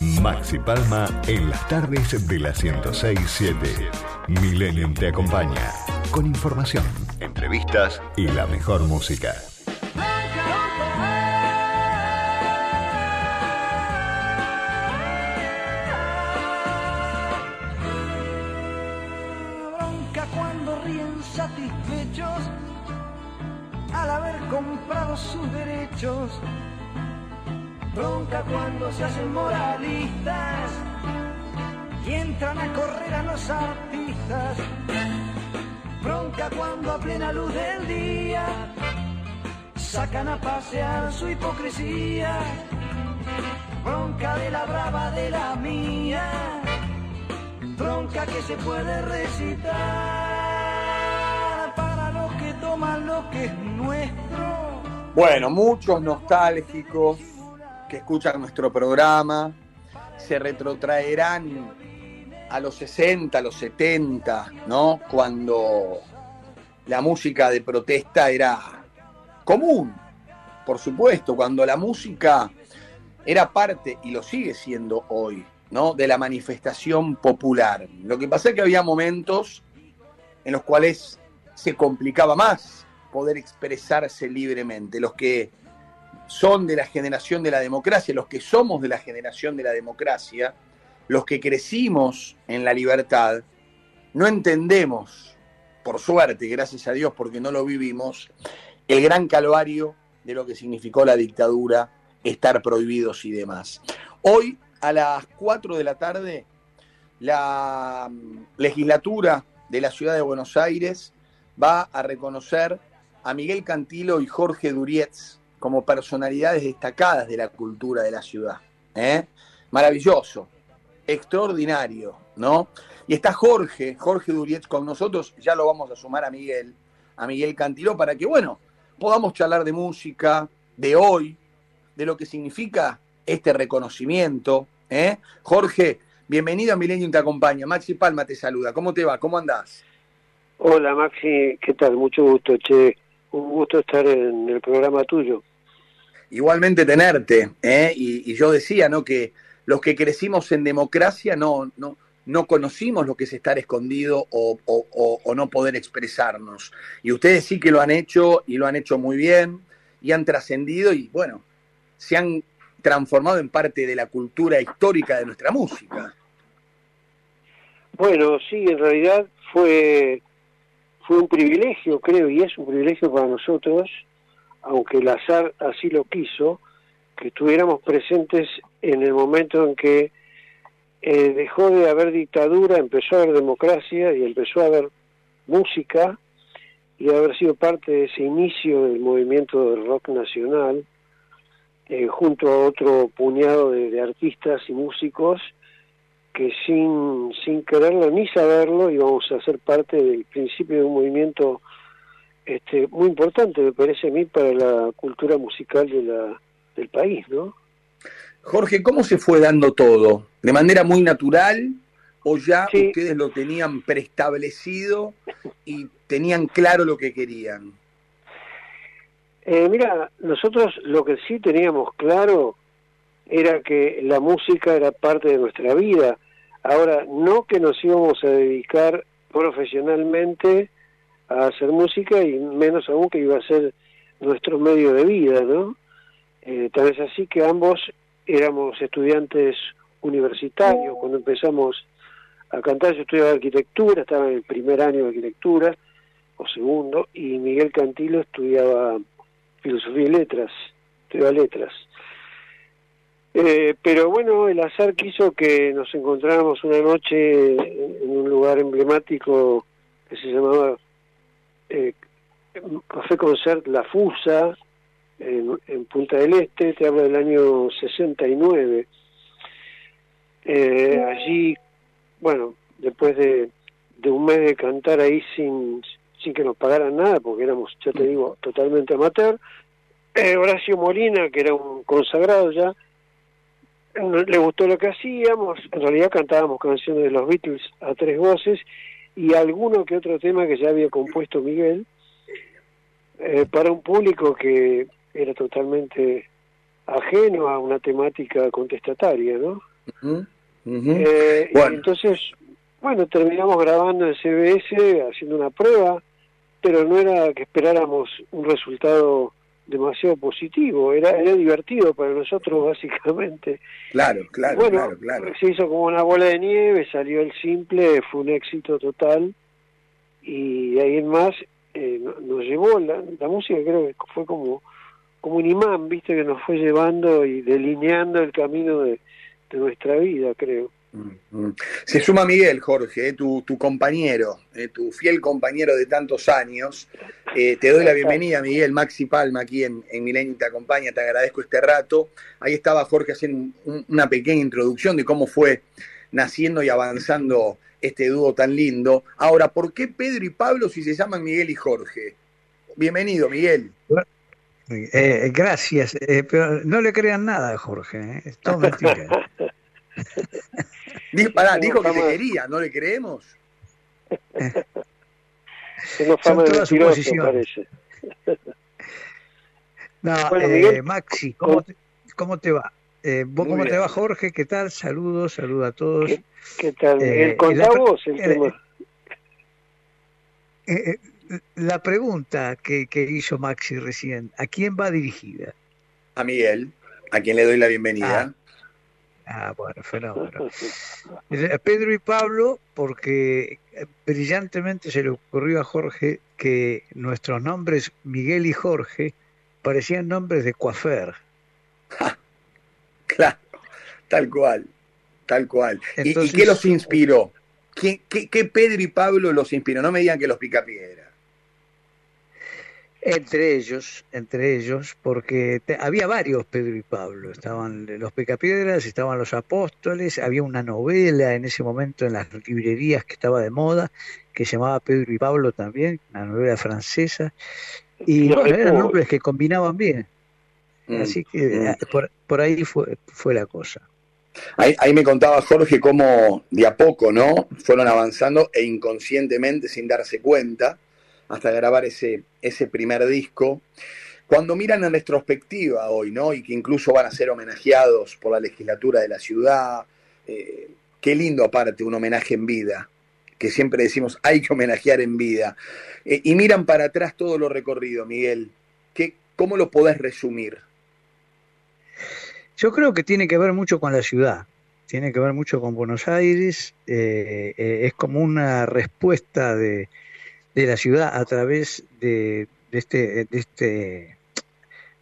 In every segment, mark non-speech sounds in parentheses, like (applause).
Maxi Palma en las tardes de la 1067. Millennium te acompaña con información, entrevistas y la mejor música. Cuando ríen satisfechos al haber comprado sus derechos Bronca cuando se hacen moralistas y entran a correr a los artistas. Bronca cuando a plena luz del día sacan a pasear su hipocresía. Bronca de la brava de la mía. Bronca que se puede recitar para los que toman lo que es nuestro. Bueno, muchos nostálgicos que escuchan nuestro programa se retrotraerán a los 60, a los 70, ¿no? Cuando la música de protesta era común, por supuesto, cuando la música era parte, y lo sigue siendo hoy, ¿no? De la manifestación popular. Lo que pasa es que había momentos en los cuales se complicaba más poder expresarse libremente. Los que son de la generación de la democracia, los que somos de la generación de la democracia, los que crecimos en la libertad, no entendemos, por suerte, gracias a Dios, porque no lo vivimos, el gran calvario de lo que significó la dictadura, estar prohibidos y demás. Hoy, a las 4 de la tarde, la mm, legislatura de la ciudad de Buenos Aires va a reconocer a Miguel Cantilo y Jorge Durietz como personalidades destacadas de la cultura de la ciudad. ¿eh? Maravilloso, extraordinario, ¿no? Y está Jorge, Jorge Durietz con nosotros, ya lo vamos a sumar a Miguel, a Miguel Cantiló, para que, bueno, podamos charlar de música, de hoy, de lo que significa este reconocimiento. ¿eh? Jorge, bienvenido a Millennium Te Acompaña. Maxi Palma te saluda. ¿Cómo te va? ¿Cómo andás? Hola Maxi, ¿qué tal? Mucho gusto, che. Un gusto estar en el programa tuyo. Igualmente tenerte, ¿eh? y, yo decía, ¿no? Que los que crecimos en democracia no, no, no conocimos lo que es estar escondido o, o, no poder expresarnos. Y ustedes sí que lo han hecho y lo han hecho muy bien y han trascendido y bueno, se han transformado en parte de la cultura histórica de nuestra música. Bueno, sí, en realidad fue, fue un privilegio, creo, y es un privilegio para nosotros aunque el azar así lo quiso, que estuviéramos presentes en el momento en que eh, dejó de haber dictadura, empezó a haber democracia y empezó a haber música y haber sido parte de ese inicio del movimiento del rock nacional, eh, junto a otro puñado de, artistas y músicos que sin, sin quererlo ni saberlo íbamos a ser parte del principio de un movimiento este, muy importante, me parece a mí, para la cultura musical de la, del país, ¿no? Jorge, ¿cómo se fue dando todo? ¿De manera muy natural o ya ustedes lo tenían preestablecido y tenían claro lo que querían? Eh, mira, nosotros lo que sí teníamos claro era que la música era parte de nuestra vida. Ahora, no que nos íbamos a dedicar profesionalmente a hacer música y menos aún que iba a ser nuestro medio de vida, ¿no? Eh, tal vez así que ambos éramos estudiantes universitarios cuando empezamos a cantar. Yo estudiaba arquitectura, estaba en el primer año de arquitectura o segundo, y Miguel Cantilo estudiaba filosofía y letras, estudiaba letras. Eh, pero bueno, el azar quiso que nos encontráramos una noche en un lugar emblemático que se llamaba eh, Café Concert La Fusa, en, Punta del Este, te hablo del año 69. Eh, conocí, bueno, después de, un mes de cantar ahí sin, sin que nos pagaran nada, porque éramos, ya te digo, totalmente amateur. Eh, Horacio Molina, que era un consagrado ya, le gustó lo que hacíamos, en realidad cantábamos canciones de los Beatles a tres voces y alguno que otro tema que ya había compuesto Miguel, eh, para un público que era totalmente ajeno a una temática contestataria, ¿no? Eh, entonces, bueno, terminamos grabando en CBS, haciendo una prueba, pero no era que esperáramos un resultado demasiado positivo, era, era divertido para nosotros (laughs) básicamente. Claro, claro, claro, claro. Se hizo como una bola de nieve, salió el simple, fue un éxito total y de ahí en más eh, nos llevó la, la música creo que fue como como un imán, viste, que nos fue llevando y delineando el camino de, de nuestra vida, creo. Se suma Miguel, Jorge, eh, tu, tu, compañero, eh, tu fiel compañero de tantos años. Eh, te doy la bienvenida, Miguel, Maxi Palma, aquí en, en Milenio te acompaña, te agradezco este rato. Ahí estaba Jorge haciendo una pequeña introducción de cómo fue naciendo y avanzando este dúo tan lindo. Ahora, ¿por qué Pedro y Pablo si se llaman Miguel y Jorge? Bienvenido, Miguel. gracias, pero no le crean nada a Jorge, es todo mentira. (laughs) Dijo, dijo que te quería, ¿no le creemos? (laughs) Son todas suposiciones. (laughs) No, eh, Maxi, ¿cómo te, ¿cómo te va? Eh, ¿Vos cómo te va, Jorge? ¿Qué tal? Saludos, saludos a todos. ¿Qué, tal? Eh, vos el tema? Eh, la pregunta que, que hizo Maxi recién, ¿a quién va dirigida? A Miguel, a quien le doy la bienvenida. Ah. Ah, bueno, fenómeno. (laughs) Pedro y Pablo, porque brillantemente se le ocurrió a Jorge que nuestros nombres, Miguel y Jorge, parecían nombres de coafer. claro, tal cual, tal cual. ¿Y, qué los inspiró? ¿Qué, qué, Pedro y Pablo los inspiró? No me digan que los picapiedra. Entre ellos, entre ellos, porque había varios Pedro y Pablo, estaban los Pecapiedras, estaban los apóstoles, había una novela en ese momento en las librerías que estaba de moda, que se llamaba Pedro y Pablo también, una novela francesa, y bueno, eran nombres que combinaban bien. Mm, Así que mm. eh, por, ahí fue, fue la cosa. Ahí, ahí, me contaba Jorge cómo de a poco, ¿no? Fueron avanzando e inconscientemente, sin darse cuenta, hasta grabar ese, ese primer disco. Cuando miran en retrospectiva hoy, ¿no? Y que incluso van a ser homenajeados por la legislatura de la ciudad, eh, qué lindo aparte un homenaje en vida, que siempre decimos hay que homenajear en vida. Eh, y miran para atrás todo lo recorrido, Miguel. ¿Qué, ¿Cómo lo podés resumir? Yo creo que tiene que ver mucho con la ciudad, tiene que ver mucho con Buenos Aires, eh, es como una respuesta de, de la ciudad a través de, este, este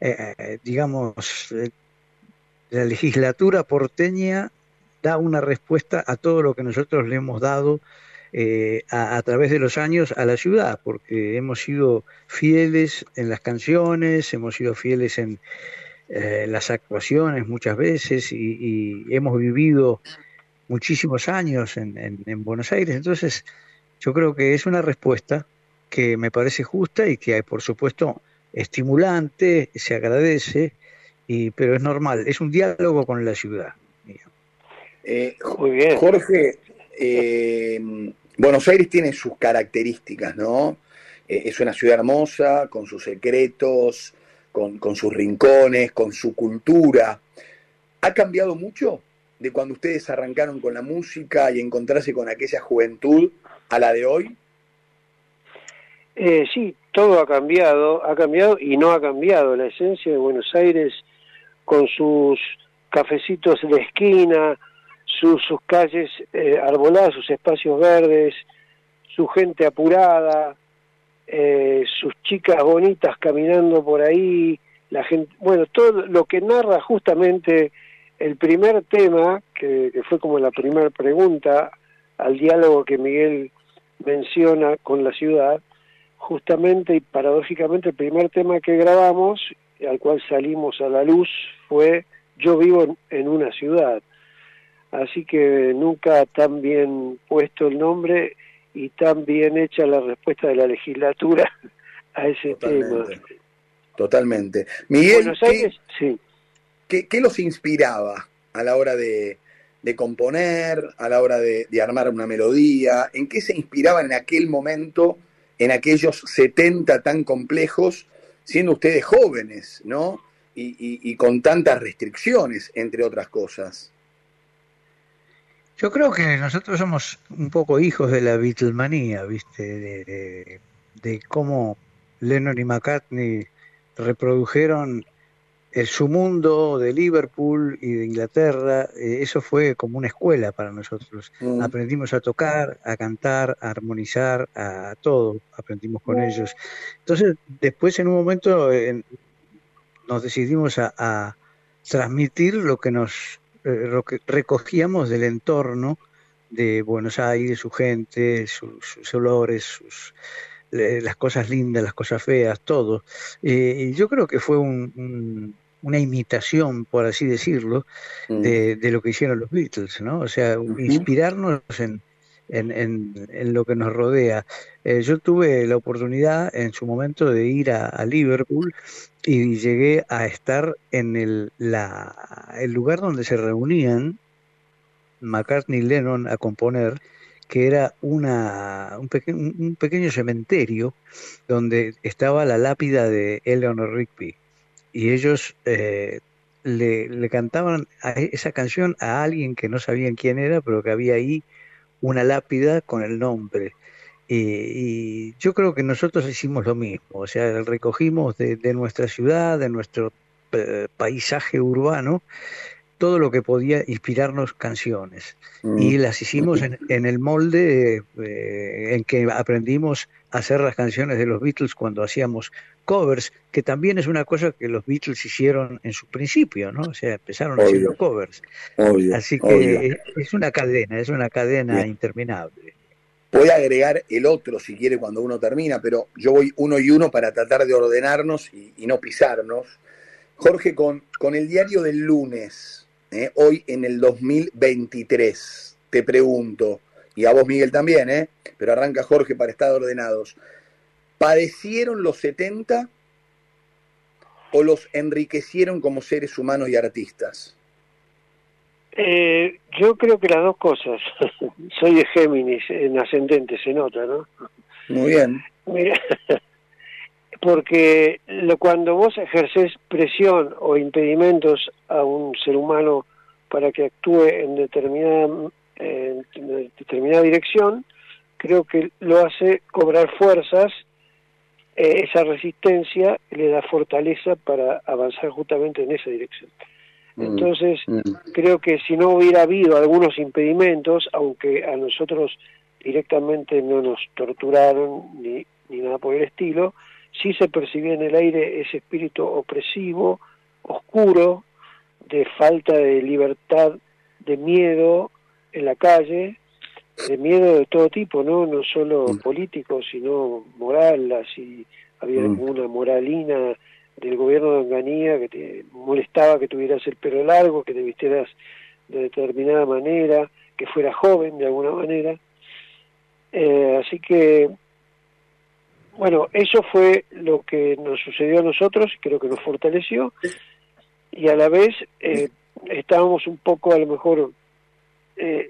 eh, eh, digamos, eh, la legislatura porteña da una respuesta a todo lo que nosotros le hemos dado a, través de los años a la ciudad, porque hemos sido fieles en las canciones, hemos sido fieles en las actuaciones muchas veces y, hemos vivido muchísimos años en, en Buenos Aires. Entonces, yo creo que es una respuesta que me parece justa y que, por supuesto, estimulante, se agradece, y, pero es normal, es un diálogo con la ciudad. Eh, Jorge, eh, Buenos Aires tiene sus características, ¿no? Eh, es una ciudad hermosa, con sus secretos, con, con sus rincones, con su cultura. ¿Ha cambiado mucho de cuando ustedes arrancaron con la música y encontrarse con aquella juventud a la de hoy? Eh, sí, todo ha cambiado, ha cambiado y no ha cambiado. La esencia de Buenos Aires, con sus cafecitos de esquina, sus, sus calles eh, arboladas, sus espacios verdes, su gente apurada, eh, sus chicas bonitas caminando por ahí, la gente, bueno, todo lo que narra justamente el primer tema, que, que fue como la primera pregunta al diálogo que Miguel menciona con la ciudad, justamente y paradójicamente el primer tema que grabamos, al cual salimos a la luz, fue Yo vivo en, una ciudad. Así que nunca tan bien puesto el nombre y tan bien hecha la respuesta de la legislatura (laughs) a ese tema. Totalmente. Miguel, Buenos Aires, sí. ¿qué, qué los inspiraba a la hora de, de componer, a la hora de, armar una melodía? ¿En qué se inspiraban en aquel momento, en aquellos 70 tan complejos, siendo ustedes jóvenes, ¿no? Y con tantas restricciones, entre otras cosas. Yo creo que nosotros somos un poco hijos de la Beatlemanía, ¿viste? De, de, de cómo Lennon y McCartney reprodujeron el, su mundo de Liverpool y de Inglaterra. Eh, eso fue como una escuela para nosotros. Mm. Aprendimos a tocar, a cantar, a armonizar, a, a todo. Aprendimos con ellos. Entonces, después en un momento eh, nos decidimos a, a transmitir lo que nos lo que recogíamos del entorno de Buenos Aires, su gente, sus, sus olores, sus, las cosas lindas, las cosas feas, todo. Eh, y yo creo que fue un, un, una imitación, por así decirlo, mm. de, de, lo que hicieron los Beatles, ¿no? O sea, uh -huh. inspirarnos en, en, en, en, lo que nos rodea. Eh, yo tuve la oportunidad en su momento de ir a, a Liverpool y llegué a estar en el, la, el lugar donde se reunían McCartney y Lennon a componer, que era una, un, peque un, pequeño cementerio donde estaba la lápida de Eleanor Rigby. Y ellos eh, le, le, cantaban esa canción a alguien que no sabían quién era, pero que había ahí una lápida con el nombre. Y, yo creo que nosotros hicimos lo mismo, o sea, recogimos de, de nuestra ciudad, de nuestro eh, paisaje urbano, todo lo que podía inspirarnos canciones. Mm. Y las hicimos en, en el molde eh, en que aprendimos a hacer las canciones de los Beatles cuando hacíamos covers, que también es una cosa que los Beatles hicieron en su principio, ¿no? O sea, empezaron obvio, haciendo covers. Obvio, Así que obvio. es una cadena, es una cadena Bien. interminable. Puede agregar el otro si quiere cuando uno termina, pero yo voy uno y uno para tratar de ordenarnos y, y no pisarnos. Jorge, con, con, el diario del lunes, eh, hoy en el 2023, te pregunto, y a vos Miguel también, eh, pero arranca Jorge para estar ordenados, ¿padecieron los 70 o los enriquecieron como seres humanos y artistas? Eh, yo creo que las dos cosas. (laughs) Soy de Géminis, en ascendente, se nota, ¿no? Muy bien. Mira, porque lo, cuando vos ejerces presión o impedimentos a un ser humano para que actúe en determinada, en determinada dirección, creo que lo hace cobrar fuerzas, eh, esa resistencia le da fortaleza para avanzar justamente en esa dirección. Entonces, mm. creo que si no hubiera habido algunos impedimentos, aunque a nosotros directamente no nos torturaron ni, ni nada por el estilo, sí se percibía en el aire ese espíritu opresivo, oscuro, de falta de libertad, de miedo en la calle, de miedo de todo tipo, no no solo mm. político, sino moral, así había mm. una moralina del gobierno de Onganía que te molestaba que tuvieras el pelo largo, que te vistieras de determinada manera, que fueras joven de alguna manera. Eh, así que, bueno, eso fue lo que nos sucedió a nosotros y creo que nos fortaleció. Y a la vez eh, estábamos un poco, a lo mejor, eh,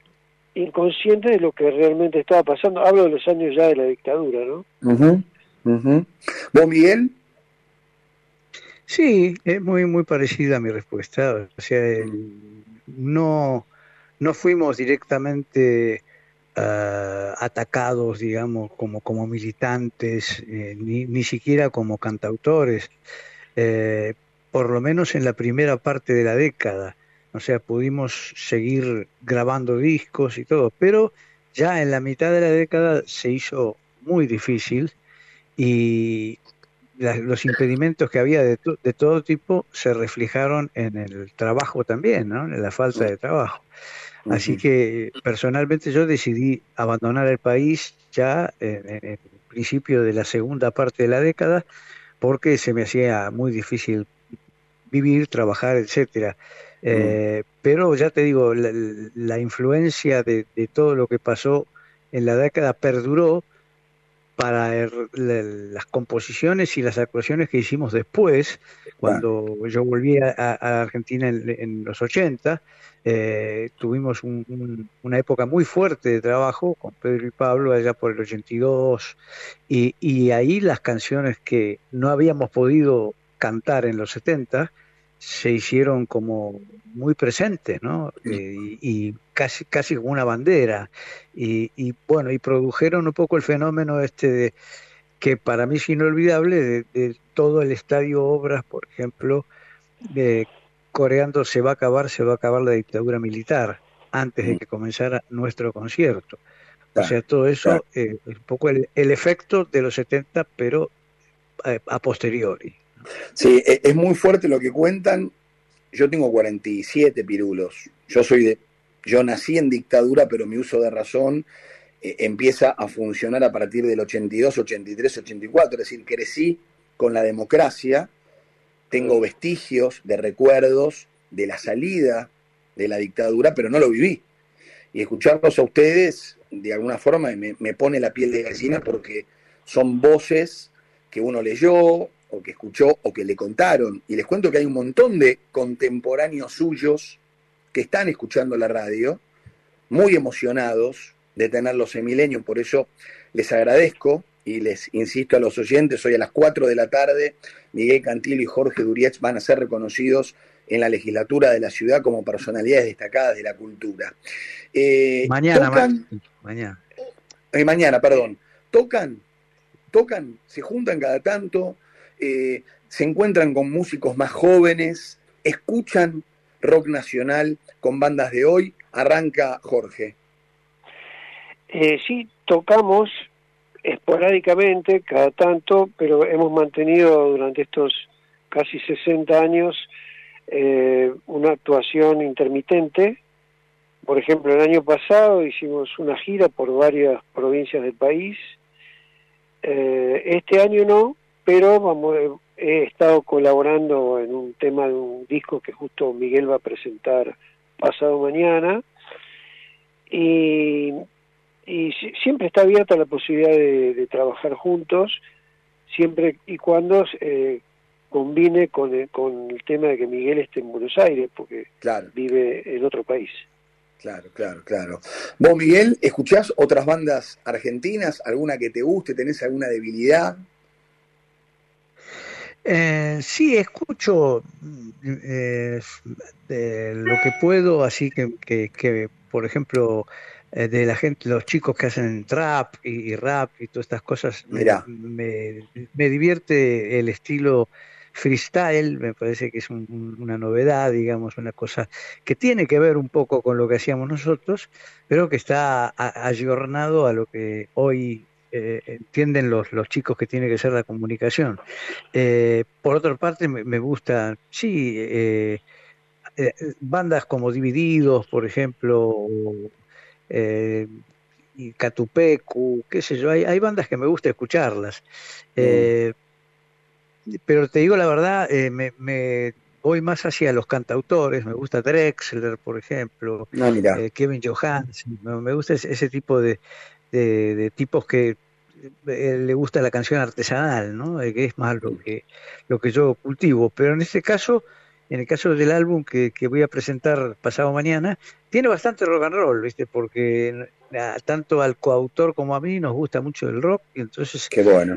inconscientes de lo que realmente estaba pasando. Hablo de los años ya de la dictadura, ¿no? Uh -huh, uh -huh. ¿Vos, Miguel? Sí, es muy, muy parecida a mi respuesta. O sea, no, no fuimos directamente uh, atacados, digamos, como, como militantes, eh, ni, ni siquiera como cantautores, eh, por lo menos en la primera parte de la década. O sea, pudimos seguir grabando discos y todo, pero ya en la mitad de la década se hizo muy difícil y los impedimentos que había de, de, todo tipo se reflejaron en el trabajo también, ¿no? en la falta de trabajo. Así que personalmente yo decidí abandonar el país ya en, el principio de la segunda parte de la década porque se me hacía muy difícil vivir, trabajar, etcétera. Eh, pero ya te digo, la, influencia de, todo lo que pasó en la década perduró para las composiciones y las actuaciones que hicimos después, cuando yo volví a, Argentina en, los 80, eh, tuvimos una época muy fuerte de trabajo con Pedro y Pablo allá por el 82, y, y ahí las canciones que no habíamos podido cantar en los 70, se hicieron como muy presentes, ¿no? Eh, y, casi, casi como una bandera. Y, bueno, y produjeron un poco el fenómeno este de, que para mí es inolvidable, de, todo el estadio Obras, por ejemplo, de coreando se va a acabar, se va a acabar la dictadura militar, antes de mm. que comenzara nuestro concierto. O sea, todo eso eh, es un poco el, efecto de los 70, pero eh, a posteriori. Sí, e, es muy fuerte lo que cuentan. Yo tengo 47 pirulos. Yo soy de. Yo nací en dictadura, pero mi uso de razón eh, empieza a funcionar a partir del 82, 83, 84. Es decir, crecí con la democracia. Tengo vestigios de recuerdos de la salida de la dictadura, pero no lo viví. Y escucharlos a ustedes, de alguna forma, me, me pone la piel de gallina porque son voces que uno leyó, o que escuchó o que le contaron. Y les cuento que hay un montón de contemporáneos suyos que están escuchando la radio, muy emocionados de tenerlos en Milenio. Por eso les agradezco y les insisto a los oyentes, hoy a las 4 de la tarde, Miguel Cantillo y Jorge Durietz van a ser reconocidos en la legislatura de la ciudad como personalidades destacadas de la cultura. Eh, mañana, mañana. Eh, mañana, perdón. Tocan, tocan, se juntan cada tanto, eh, se encuentran con músicos más jóvenes, escuchan rock nacional con bandas de hoy. Arranca Jorge. Eh, sí, tocamos esporádicamente, cada tanto, pero hemos mantenido durante estos casi 60 años eh, una actuación intermitente. Por ejemplo, el año pasado hicimos una gira por varias provincias del país. este año no, pero vamos, he estado colaborando en un tema de un disco que justo Miguel va a presentar pasado mañana y, siempre está abierta la posibilidad de, trabajar juntos siempre y cuando eh, combine con el, con el tema de que Miguel esté en Buenos Aires porque vive en otro país. Claro, claro, claro. Vos, Miguel, ¿escuchás otras bandas argentinas? ¿Alguna que te guste? ¿Tenés alguna debilidad? Eh, sí, escucho eh, lo que puedo, así que, que, por ejemplo, eh, de la gente, los chicos que hacen trap y, rap y todas estas cosas, me, me, divierte el estilo freestyle, me parece que es una novedad, digamos, una cosa que tiene que ver un poco con lo que hacíamos nosotros, pero que está ayornado a lo que hoy eh, entienden los, los chicos que tiene que ser la comunicación. Eh, por otra parte, me, me gusta, sí, eh, bandas como Divididos, por ejemplo, y Catupecu, qué sé yo, hay, hay, bandas que me gusta escucharlas. Mm. Pero te digo la verdad, me, me voy más hacia los cantautores, me gusta Drexler, por ejemplo, ah, Kevin Johansen, me gusta ese, tipo de, de, tipos que le gusta la canción artesanal, ¿no? Eh, que es más lo que, lo que yo cultivo. Pero en este caso, en el caso del álbum que, voy a presentar pasado mañana, tiene bastante rock and roll, ¿viste? Porque tanto al coautor como a mí nos gusta mucho el rock y entonces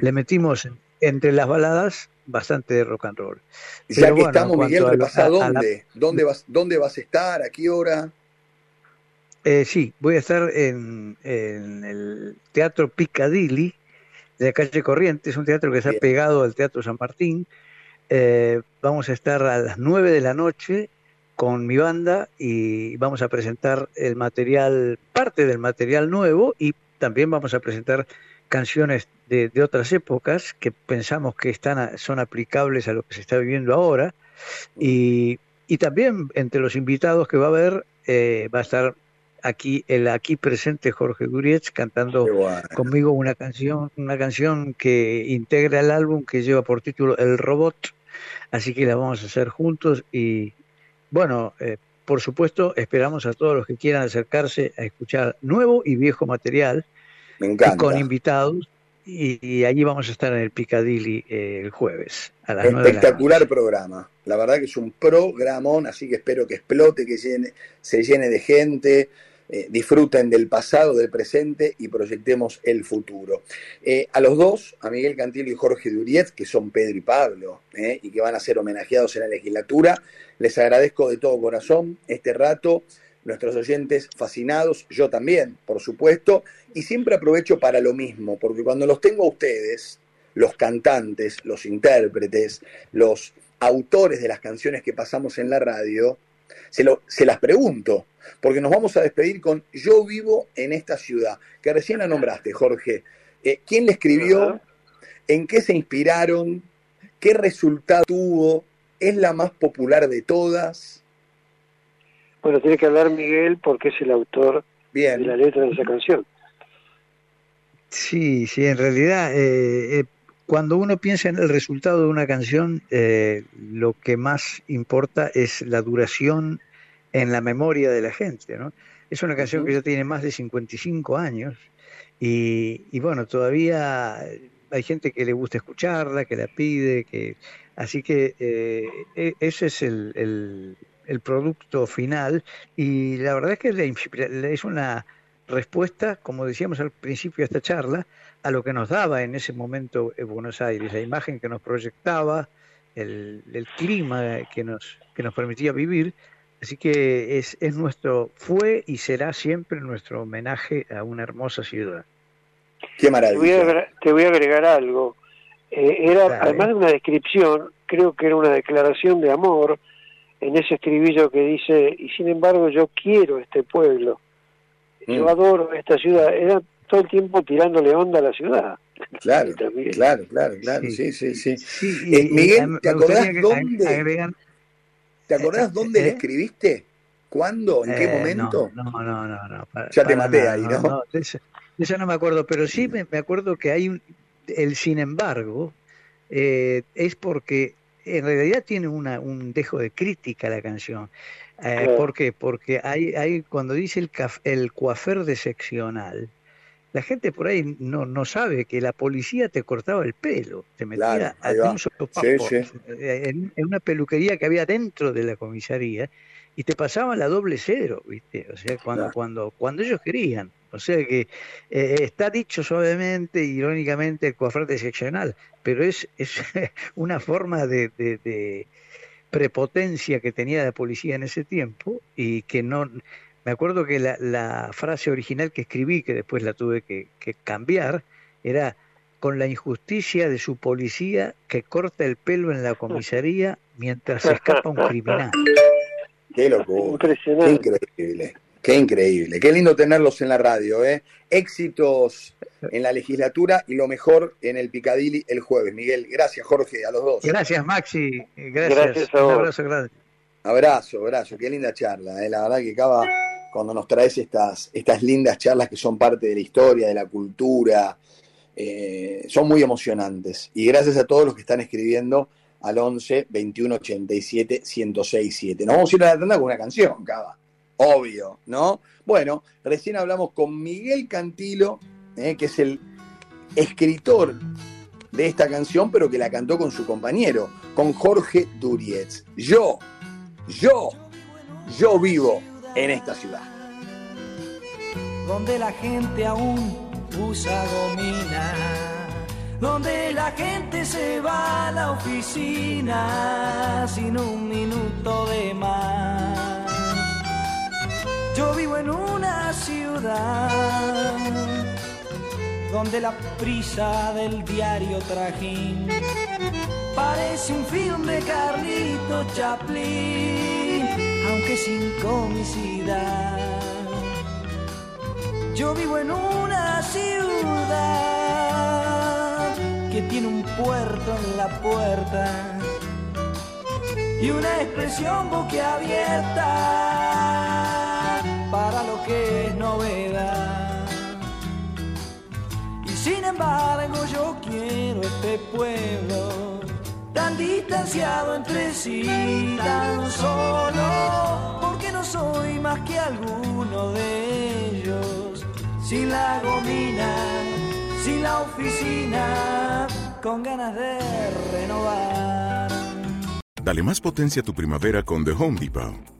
le metimos entre las baladas bastante de rock and roll. ya que estamos, Miguel, dónde, dónde, vas, dónde vas a estar, a qué hora. Eh, sí, voy a estar en, el Teatro Piccadilly de la calle Corrientes, un teatro que está pegado al Teatro San Martín. Eh, vamos a estar a las 9 de la noche con mi banda y vamos a presentar el material, parte del material nuevo y también vamos a presentar canciones de, otras épocas que pensamos que están son aplicables a lo que se está viviendo ahora. Y, y también entre los invitados que va a haber eh, va a estar aquí el aquí presente Jorge Durietz cantando conmigo una canción, una canción que integra el álbum que lleva por título El Robot, así que la vamos a hacer juntos y, bueno, eh, por supuesto, esperamos a todos los que quieran acercarse a escuchar nuevo y viejo material. Me encanta. Con invitados. Y, allí vamos a estar en el Piccadilly eh, el jueves. A las Espectacular programa. La verdad que es un programón, así que espero que explote, que se llene de gente. Eh, disfruten del pasado, del presente y proyectemos el futuro. Eh, a los dos, a Miguel Cantillo y Jorge Duriet, que son Pedro y Pablo, eh, y que van a ser homenajeados en la legislatura, les agradezco de todo corazón este rato, nuestros oyentes fascinados, yo también, por supuesto, y siempre aprovecho para lo mismo, porque cuando los tengo a ustedes, los cantantes, los intérpretes, los autores de las canciones que pasamos en la radio, se, lo, se las pregunto, porque nos vamos a despedir con Yo vivo en esta ciudad, que recién la nombraste, Jorge. Eh, ¿Quién le escribió? ¿En qué se inspiraron? ¿Qué resultado tuvo? ¿Es la más popular de todas? Bueno, tiene que hablar Miguel porque es el autor de la letra de esa canción. Sí, sí, en realidad, eh, eh, cuando uno piensa en el resultado de una canción, lo que más importa es la duración en la memoria de la gente. ¿no? Es una canción que ya tiene más de 55 años y, y, bueno, todavía hay gente que le gusta escucharla, que la pide, que así que eh, e, ese es el, el, producto final y la verdad es que es una respuesta, como decíamos al principio de esta charla, a lo que nos daba en ese momento en Buenos Aires, la imagen que nos proyectaba, el, el clima que nos, que nos permitía vivir, Así que es, es nuestro, fue y será siempre nuestro homenaje a una hermosa ciudad. Qué maravilla. Te voy a, agregar algo. Eh, era, además de una descripción, creo que era una declaración de amor en ese escribillo que dice, y sin embargo yo quiero este pueblo, yo mm. adoro esta ciudad, era todo el tiempo tirándole onda a la ciudad. Claro, (laughs) claro, claro, claro, sí, sí, sí. Eh, Miguel, ¿te acordás dónde? ¿Te acordás dónde le ¿Eh? escribiste? ¿Cuándo? ¿En qué eh, momento? No, no, no, no. ya te maté ahí, ¿no? no eso, no me acuerdo, pero sí me, acuerdo que hay un, el sin embargo, eh, es porque en realidad tiene una, un dejo de crítica la canción. ¿Por qué? Porque hay, hay cuando dice el, el coafer de seccional, la gente por ahí no, no sabe que la policía te cortaba el pelo, te metía a un solo En, una peluquería que había dentro de la comisaría y te pasaban la doble cero, ¿viste? O sea, cuando, cuando, cuando ellos querían. O sea que eh, está dicho suavemente, irónicamente, el coafrate seccional, pero es, es (laughs) una forma de, de prepotencia que tenía la policía en ese tiempo y que no me acuerdo que la, frase original que escribí, que después la tuve que, cambiar, era con la injusticia de su policía que corta el pelo en la comisaría mientras escapa un criminal. Qué loco, Qué increíble. Qué increíble. Qué lindo tenerlos en la radio. ¿eh? Éxitos en la legislatura y lo mejor en el Picadilly el jueves. Miguel, gracias Jorge, a los dos. Gracias Maxi. Gracias. Un abrazo grande. Abrazo, abrazo. Qué linda charla. ¿eh? La verdad que acaba cuando nos traes estas, estas lindas charlas que son parte de la historia, de la cultura, eh, son muy emocionantes. Y gracias a todos los que están escribiendo al 11 21 87 106 7. Nos vamos a ir a la tanda con una canción, Cava. Obvio, ¿no? Bueno, recién hablamos con Miguel Cantilo, eh, que es el escritor de esta canción, pero que la cantó con su compañero, con Jorge Durietz. Yo, yo, yo vivo en esta ciudad. Donde la gente aún usa gomina, donde la gente se va a la oficina sin un minuto de más. Yo vivo en una ciudad donde la prisa del diario trajín parece un film de Carlito Chaplin aunque sin comicidad. Yo vivo en una ciudad que tiene un puerto en la puerta y una expresión boquiabierta que es novedad. Y sin embargo yo quiero este pueblo tan distanciado entre sí, tan solo, porque no soy más que alguno de ellos, sin la gomina, sin la oficina, con ganas de renovar. Dale más potencia a tu primavera con The Home Depot.